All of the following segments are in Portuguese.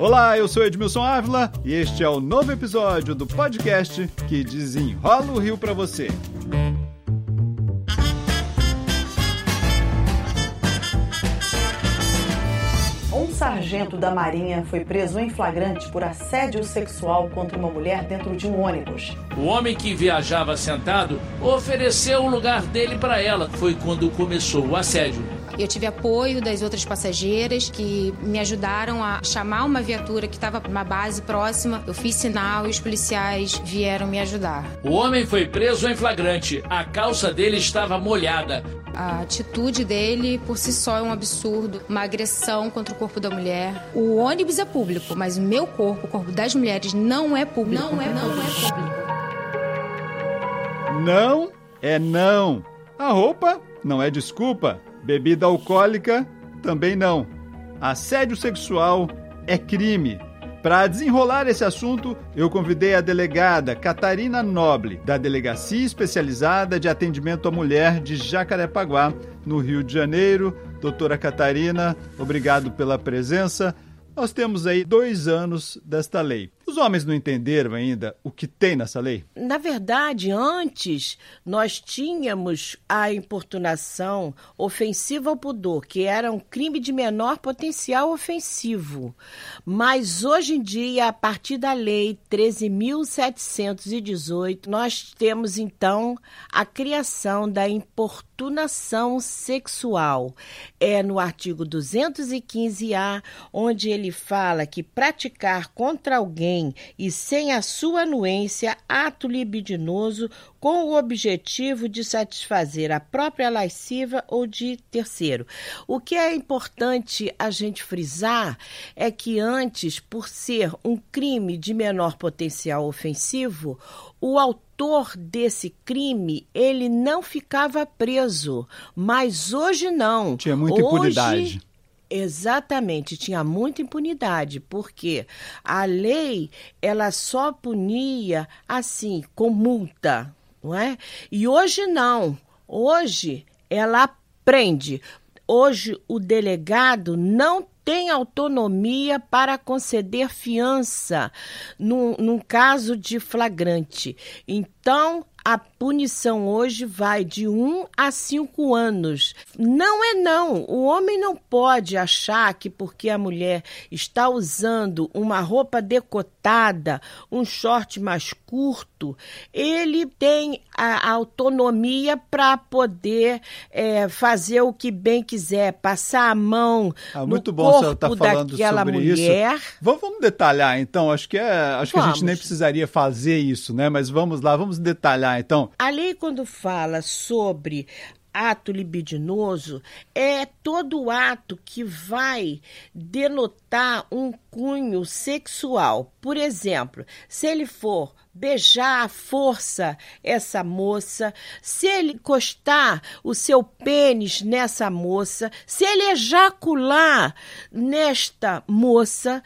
Olá, eu sou Edmilson Ávila e este é o novo episódio do podcast que desenrola o Rio para você. Um sargento da Marinha foi preso em flagrante por assédio sexual contra uma mulher dentro de um ônibus. O homem que viajava sentado ofereceu o lugar dele para ela. Foi quando começou o assédio. Eu tive apoio das outras passageiras que me ajudaram a chamar uma viatura que estava numa base próxima. Eu fiz sinal e os policiais vieram me ajudar. O homem foi preso em flagrante. A calça dele estava molhada. A atitude dele por si só é um absurdo, uma agressão contra o corpo da mulher. O ônibus é público, mas o meu corpo, o corpo das mulheres, não é público. Não é, não é público. Não é não. A roupa não é desculpa. Bebida alcoólica também não. Assédio sexual é crime. Para desenrolar esse assunto, eu convidei a delegada Catarina Noble, da Delegacia Especializada de Atendimento à Mulher de Jacarepaguá, no Rio de Janeiro. Doutora Catarina, obrigado pela presença. Nós temos aí dois anos desta lei. Os homens não entenderam ainda o que tem nessa lei? Na verdade, antes nós tínhamos a importunação ofensiva ao pudor, que era um crime de menor potencial ofensivo. Mas hoje em dia, a partir da lei 13.718, nós temos então a criação da importunação sexual. É no artigo 215-A, onde ele fala que praticar contra alguém e sem a sua anuência ato libidinoso com o objetivo de satisfazer a própria lasciva ou de terceiro. O que é importante a gente frisar é que antes, por ser um crime de menor potencial ofensivo, o autor desse crime ele não ficava preso, mas hoje não. Tinha muita hoje, impunidade. Exatamente, tinha muita impunidade, porque a lei ela só punia assim, com multa, não é? E hoje não. Hoje ela prende. Hoje o delegado não tem autonomia para conceder fiança num, num caso de flagrante. Então, a punição hoje vai de 1 a 5 anos. Não é não. O homem não pode achar que porque a mulher está usando uma roupa decotada, um short mais curto, ele tem a autonomia para poder é, fazer o que bem quiser, passar a mão ah, no muito bom corpo você tá falando daquela sobre mulher. Isso. Vamos, vamos detalhar então. Acho que é, acho Vamos. que a gente nem precisaria fazer isso, né? Mas vamos lá, vamos detalhar então. A lei, quando fala sobre ato libidinoso, é todo ato que vai denotar um cunho sexual. Por exemplo, se ele for beijar à força essa moça, se ele encostar o seu pênis nessa moça, se ele ejacular nesta moça,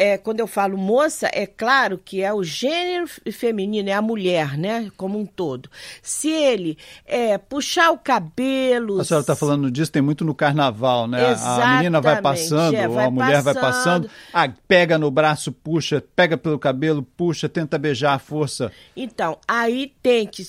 é, quando eu falo moça, é claro que é o gênero feminino, é a mulher, né, como um todo. Se ele é, puxar o cabelo... A senhora está falando disso, tem muito no carnaval, né? A menina vai Exatamente, passando, é, ou vai a mulher vai passando. passando, ah, pega no braço, puxa, pega pelo cabelo, puxa, tenta beijar à força. Então, aí tem que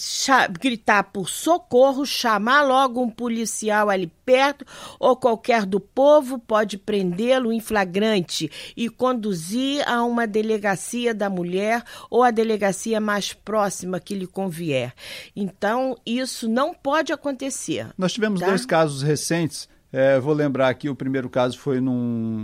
gritar por socorro, chamar logo um policial ali perto, ou qualquer do povo pode prendê-lo em flagrante e conduzir a uma delegacia da mulher ou a delegacia mais próxima que lhe convier. Então, isso não pode acontecer. Nós tivemos Tá. dois casos recentes. É, vou lembrar aqui, o primeiro caso foi num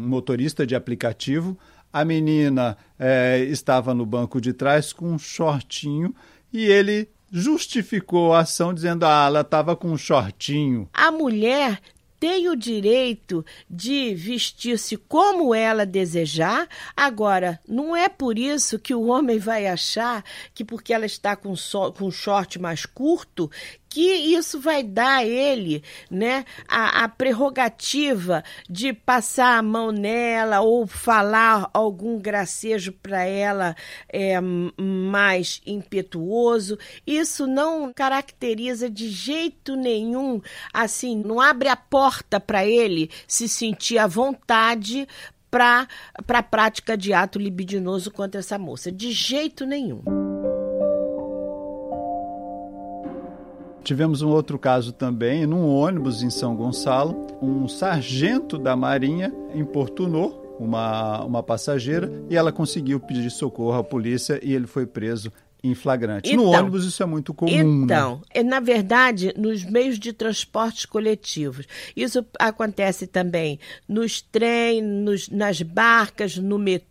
motorista de aplicativo. A menina é, estava no banco de trás com um shortinho e ele justificou a ação dizendo ah, ela estava com um shortinho. A mulher tem o direito de vestir-se como ela desejar. Agora, não é por isso que o homem vai achar que porque ela está com, so, com short mais curto que isso vai dar a ele né, a, a prerrogativa de passar a mão nela ou falar algum gracejo para ela é, mais impetuoso. Isso não caracteriza de jeito nenhum, assim, não abre a porta para ele se sentir à vontade para a prática de ato libidinoso contra essa moça. De jeito nenhum. Tivemos um outro caso também, num ônibus em São Gonçalo, um sargento da Marinha importunou uma, uma passageira e ela conseguiu pedir socorro à polícia e ele foi preso em flagrante. Então, no ônibus isso é muito comum. Né? Então, né? na verdade, nos meios de transportes coletivos. Isso acontece também nos trens, nas barcas, no metrô,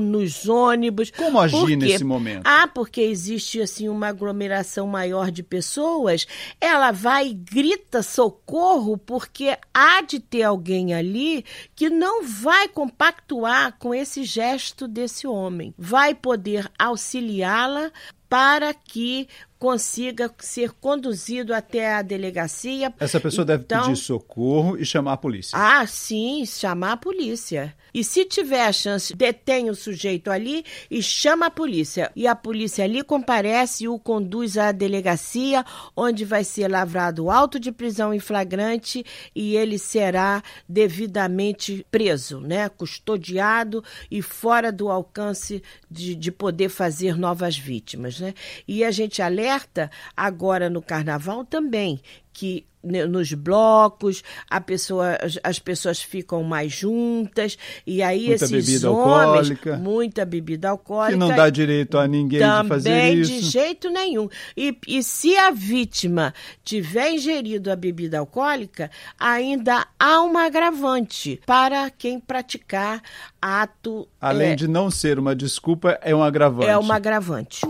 nos ônibus. Como agir nesse momento? Ah, porque existe assim uma aglomeração maior de pessoas, ela vai e grita socorro porque há de ter alguém ali que não vai compactuar com esse gesto desse homem. Vai poder auxiliá-la para que consiga ser conduzido até a delegacia. Essa pessoa então, deve pedir socorro e chamar a polícia. Ah, sim, chamar a polícia. E se tiver a chance, detém o sujeito ali e chama a polícia. E a polícia ali comparece e o conduz à delegacia, onde vai ser lavrado auto de prisão em flagrante e ele será devidamente preso, né? Custodiado e fora do alcance de, de poder fazer novas vítimas, né? E a gente alerta alerta agora no carnaval também que nos blocos a pessoa, as pessoas ficam mais juntas e aí muita esses bebida homens alcoólica, muita bebida alcoólica que não dá direito a ninguém também de fazer isso. de jeito nenhum. E, e se a vítima tiver ingerido a bebida alcoólica ainda há uma agravante para quem praticar ato além é, de não ser uma desculpa é um agravante. é uma agravante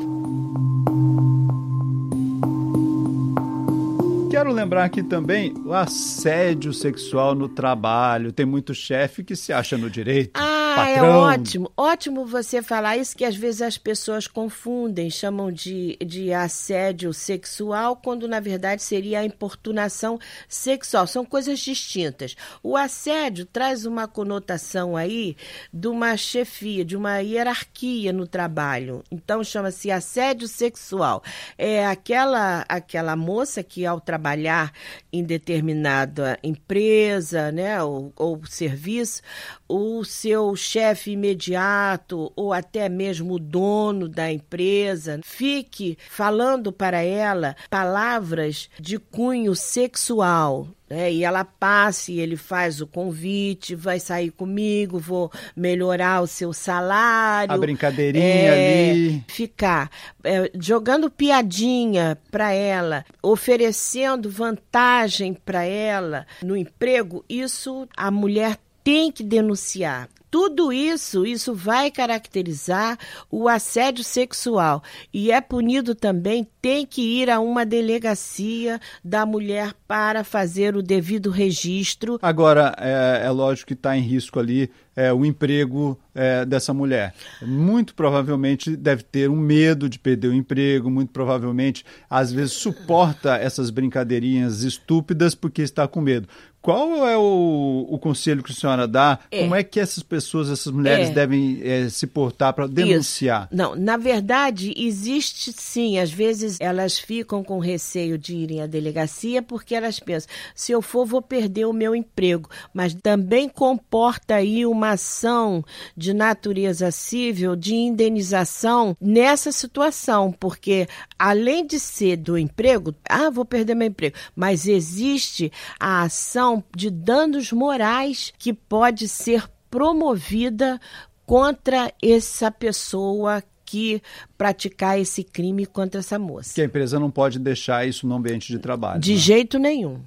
Quero lembrar aqui também o assédio sexual no trabalho. Tem muito chefe que se acha no direito. Ah, é patrão. é ótimo. Ótimo você falar isso, que às vezes as pessoas confundem, chamam de, de assédio sexual, quando na verdade seria a importunação sexual. São coisas distintas. O assédio traz uma conotação aí de uma chefia, de uma hierarquia no trabalho. Então chama-se assédio sexual. É aquela, aquela moça que ao trabalhar trabalhar em determinada empresa, né, ou, ou serviço, o seu chefe imediato ou até mesmo o dono da empresa fique falando para ela palavras de cunho sexual, né? E ela passe, ele faz o convite, vai sair comigo, vou melhorar o seu salário. A brincadeirinha é, ali. Ficar é, jogando piadinha para ela, oferecendo vantagem para ela no emprego, isso a mulher tem que denunciar. Tudo isso, isso vai caracterizar o assédio sexual e é punido também, tem que ir a uma delegacia da mulher para fazer o devido registro. Agora, é, é lógico que está em risco ali é, o emprego é, dessa mulher. Muito provavelmente deve ter um medo de perder o emprego, muito provavelmente, às vezes, suporta essas brincadeirinhas estúpidas porque está com medo. Qual é o, o conselho que a senhora dá? É. Como é que essas pessoas, essas mulheres é. devem é, se portar para denunciar? Isso. Não, na verdade, existe sim. Às vezes elas ficam com receio de irem à delegacia porque elas pensam: se eu for, vou perder o meu emprego. Mas também comporta aí uma ação de natureza civil, de indenização nessa situação, porque além de ser do emprego, ah, vou perder meu emprego, mas existe a ação de danos morais que pode ser promovida contra essa pessoa que praticar esse crime contra essa moça. Que a empresa não pode deixar isso no ambiente de trabalho. De né? jeito nenhum.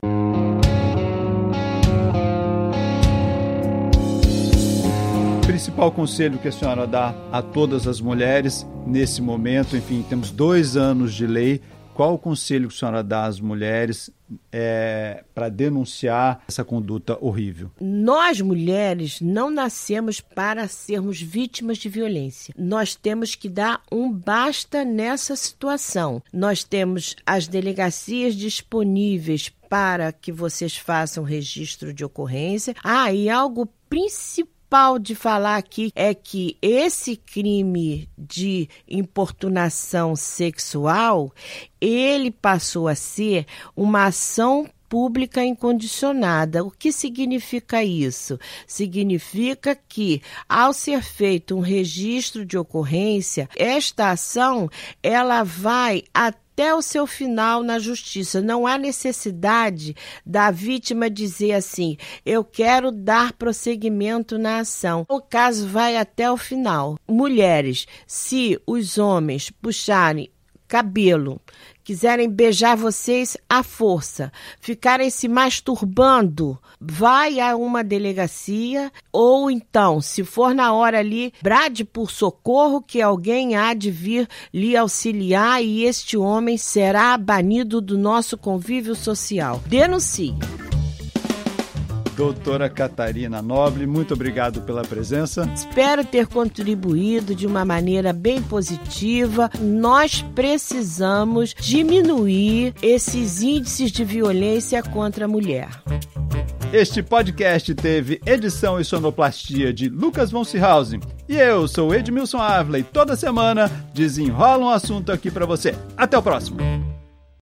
principal conselho que a senhora dá a todas as mulheres nesse momento? Enfim, temos dois anos de lei qual o conselho que a senhora dá às mulheres é, para denunciar essa conduta horrível? Nós, mulheres, não nascemos para sermos vítimas de violência. Nós temos que dar um basta nessa situação. Nós temos as delegacias disponíveis para que vocês façam registro de ocorrência. Ah, e algo principal principal de falar aqui é que esse crime de importunação sexual, ele passou a ser uma ação pública incondicionada. O que significa isso? Significa que, ao ser feito um registro de ocorrência, esta ação ela vai até até o seu final na justiça. Não há necessidade da vítima dizer assim: eu quero dar prosseguimento na ação. O caso vai até o final. Mulheres, se os homens puxarem cabelo, quiserem beijar vocês à força, ficarem se masturbando, vai a uma delegacia ou então, se for na hora ali, brade por socorro que alguém há de vir lhe auxiliar e este homem será banido do nosso convívio social. Denuncie. Doutora Catarina Nobre, muito obrigado pela presença. Espero ter contribuído de uma maneira bem positiva. Nós precisamos diminuir esses índices de violência contra a mulher. Este podcast teve edição e sonoplastia de Lucas von Seehausen. E eu sou Edmilson e toda semana desenrola um assunto aqui para você. Até o próximo.